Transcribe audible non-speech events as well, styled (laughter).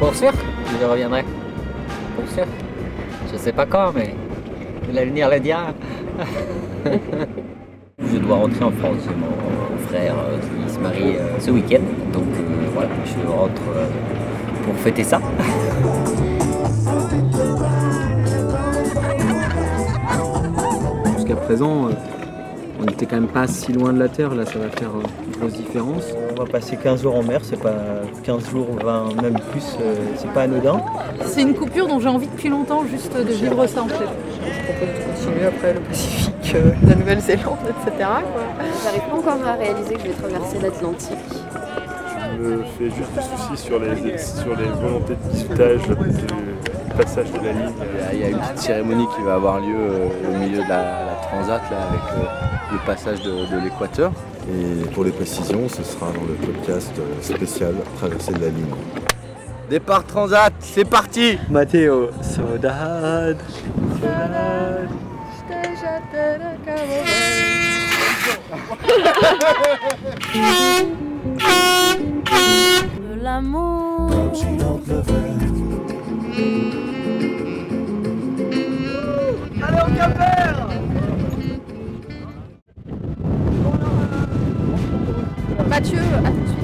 Pour sûr, je reviendrai. Pour sûr. Je sais pas quand, mais l'avenir le dira. je dois rentrer en France. J'ai mon frère euh, qui se marie euh, ce week-end. Donc euh, voilà, je rentre pour fêter ça. Jusqu'à présent, euh, on n'était quand même pas si loin de la Terre. Là, ça va faire euh, une grosse différence. On va passer 15 jours en mer, c'est pas 15 jours, 20, même plus, euh, c'est pas anodin. C'est une coupure dont j'ai envie depuis longtemps juste de vivre ça en fait. Je propose de continuer après le Pacifique, euh, (laughs) la Nouvelle-Zélande, etc. J'arrive pas encore à réaliser que je vais traverser l'Atlantique. Je me fais juste du souci sur les, sur les volontés de bisutage du passage de la ligne. Il y a une petite cérémonie qui va avoir lieu au milieu de la, la transat là, avec euh, le passage de, de l'équateur. Et pour les précisions, ce sera dans le podcast euh, spécial Traversée de la ligne. Départ transat, c'est parti Matteo, saudade, saudade. De l'amour. Mathieu, à.